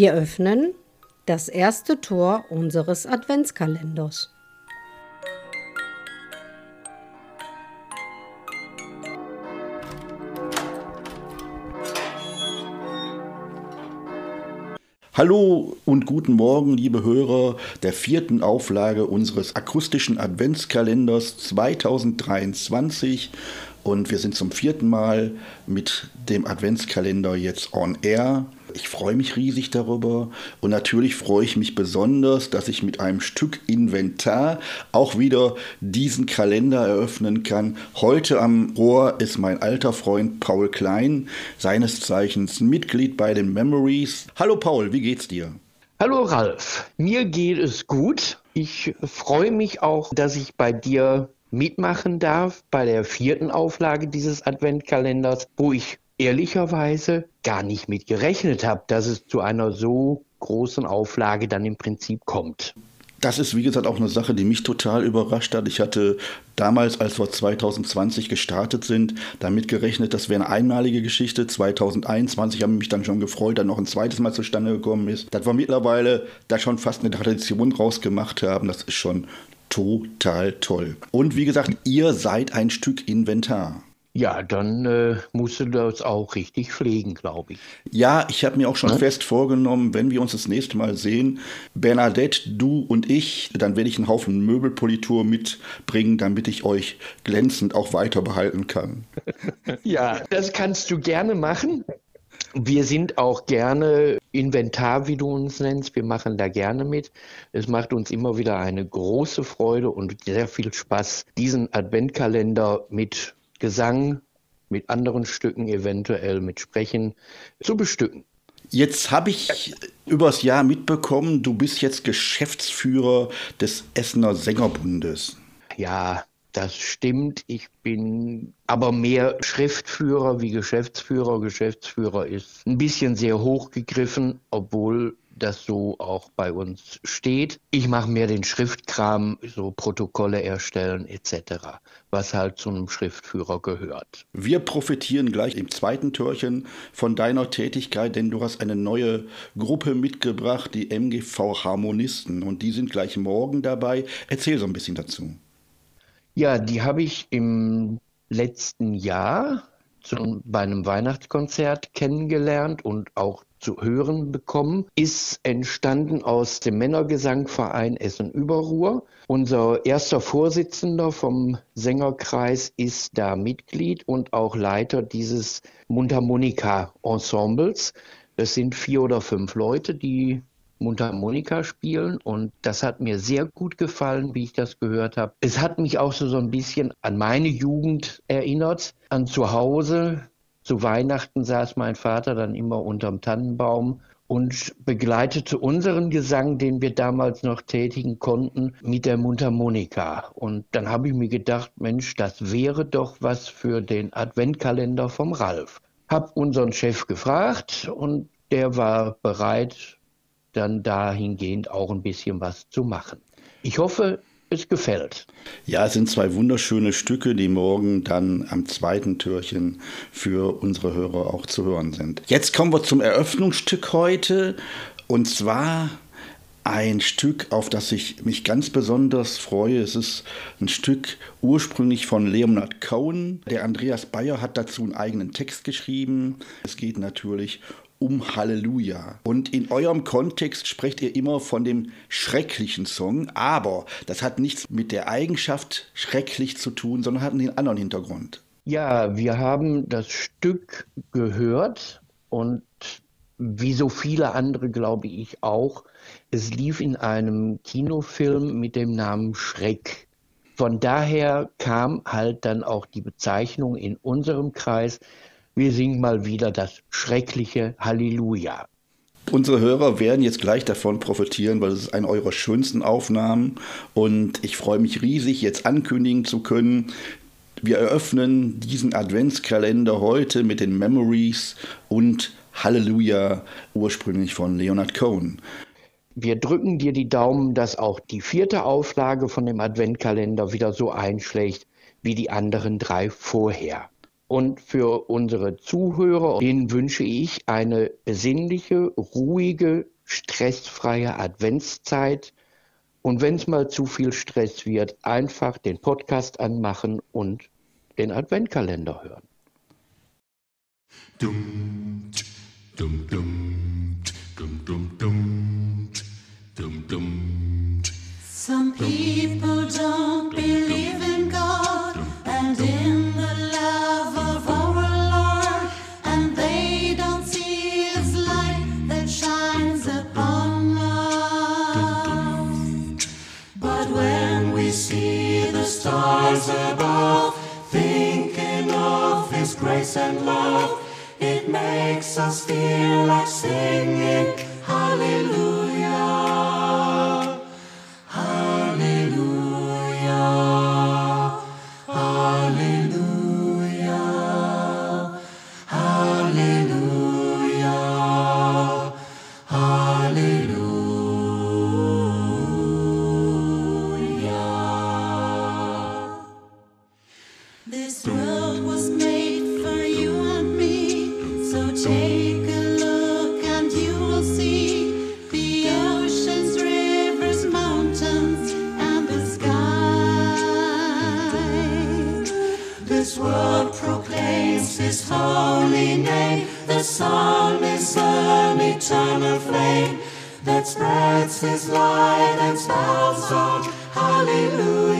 Wir öffnen das erste Tor unseres Adventskalenders. Hallo und guten Morgen, liebe Hörer der vierten Auflage unseres akustischen Adventskalenders 2023. Und wir sind zum vierten Mal mit dem Adventskalender jetzt on air. Ich freue mich riesig darüber und natürlich freue ich mich besonders, dass ich mit einem Stück Inventar auch wieder diesen Kalender eröffnen kann. Heute am Rohr ist mein alter Freund Paul Klein, seines Zeichens Mitglied bei den Memories. Hallo Paul, wie geht's dir? Hallo Ralf, mir geht es gut. Ich freue mich auch, dass ich bei dir mitmachen darf bei der vierten Auflage dieses Adventkalenders, wo ich ehrlicherweise gar nicht mit gerechnet habe, dass es zu einer so großen Auflage dann im Prinzip kommt. Das ist, wie gesagt, auch eine Sache, die mich total überrascht hat. Ich hatte damals, als wir 2020 gestartet sind, damit gerechnet, das wäre eine einmalige Geschichte. 2021 haben mich dann schon gefreut, dass noch ein zweites Mal zustande gekommen ist. Dass wir mittlerweile da schon fast eine Tradition rausgemacht haben, das ist schon total toll. Und wie gesagt, ihr seid ein Stück Inventar. Ja, dann äh, musst du das auch richtig pflegen, glaube ich. Ja, ich habe mir auch schon hm? fest vorgenommen, wenn wir uns das nächste Mal sehen, Bernadette, du und ich, dann werde ich einen Haufen Möbelpolitur mitbringen, damit ich euch glänzend auch weiter behalten kann. ja, das kannst du gerne machen. Wir sind auch gerne Inventar, wie du uns nennst. Wir machen da gerne mit. Es macht uns immer wieder eine große Freude und sehr viel Spaß, diesen Adventkalender mit Gesang, mit anderen Stücken, eventuell mit Sprechen zu bestücken. Jetzt habe ich übers Jahr mitbekommen, du bist jetzt Geschäftsführer des Essener Sängerbundes. Ja, das stimmt. Ich bin aber mehr Schriftführer wie Geschäftsführer. Geschäftsführer ist ein bisschen sehr hochgegriffen, obwohl das so auch bei uns steht. Ich mache mehr den Schriftkram, so Protokolle erstellen etc., was halt zu einem Schriftführer gehört. Wir profitieren gleich im zweiten Türchen von deiner Tätigkeit, denn du hast eine neue Gruppe mitgebracht, die MGV Harmonisten, und die sind gleich morgen dabei. Erzähl so ein bisschen dazu. Ja, die habe ich im letzten Jahr zu, bei einem Weihnachtskonzert kennengelernt und auch zu hören bekommen, ist entstanden aus dem Männergesangverein Essen-Überruhr. Unser erster Vorsitzender vom Sängerkreis ist da Mitglied und auch Leiter dieses Mundharmonika-Ensembles. Das sind vier oder fünf Leute, die Mundharmonika spielen und das hat mir sehr gut gefallen, wie ich das gehört habe. Es hat mich auch so, so ein bisschen an meine Jugend erinnert, an zu Hause. Zu Weihnachten saß mein Vater dann immer unterm Tannenbaum und begleitete unseren Gesang, den wir damals noch tätigen konnten, mit der Mundharmonika. Und dann habe ich mir gedacht, Mensch, das wäre doch was für den Adventkalender vom Ralf. Hab unseren Chef gefragt und der war bereit, dann dahingehend auch ein bisschen was zu machen. Ich hoffe, es gefällt. Ja, es sind zwei wunderschöne Stücke, die morgen dann am zweiten Türchen für unsere Hörer auch zu hören sind. Jetzt kommen wir zum Eröffnungsstück heute und zwar ein Stück, auf das ich mich ganz besonders freue. Es ist ein Stück ursprünglich von Leonard Cohen. Der Andreas Bayer hat dazu einen eigenen Text geschrieben. Es geht natürlich um Halleluja. Und in eurem Kontext sprecht ihr immer von dem schrecklichen Song, aber das hat nichts mit der Eigenschaft schrecklich zu tun, sondern hat einen anderen Hintergrund. Ja, wir haben das Stück gehört und wie so viele andere glaube ich auch, es lief in einem Kinofilm mit dem Namen Schreck. Von daher kam halt dann auch die Bezeichnung in unserem Kreis wir singen mal wieder das schreckliche Halleluja. Unsere Hörer werden jetzt gleich davon profitieren, weil es ist eine eurer schönsten Aufnahmen und ich freue mich riesig, jetzt ankündigen zu können. Wir eröffnen diesen Adventskalender heute mit den Memories und Halleluja, ursprünglich von Leonard Cohen. Wir drücken dir die Daumen, dass auch die vierte Auflage von dem Adventkalender wieder so einschlägt wie die anderen drei vorher. Und für unsere Zuhörer, denen wünsche ich eine besinnliche, ruhige, stressfreie Adventszeit. Und wenn es mal zu viel Stress wird, einfach den Podcast anmachen und den Adventkalender hören. Dum, dum, dum, dum, dum, dum, dum, dum. Some people don't believe in God and in the grace and love, it makes us feel like singing Hallelujah. His holy name. The sun is an eternal flame that spreads His light and spells out Hallelujah.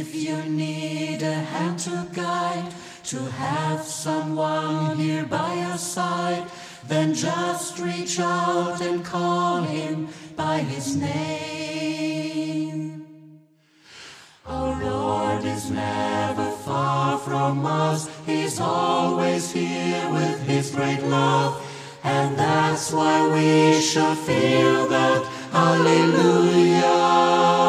if you need a hand to guide, to have someone here by your side, then just reach out and call him by his name. Our Lord is never far from us, He's always here with His great love. And that's why we should feel that Hallelujah.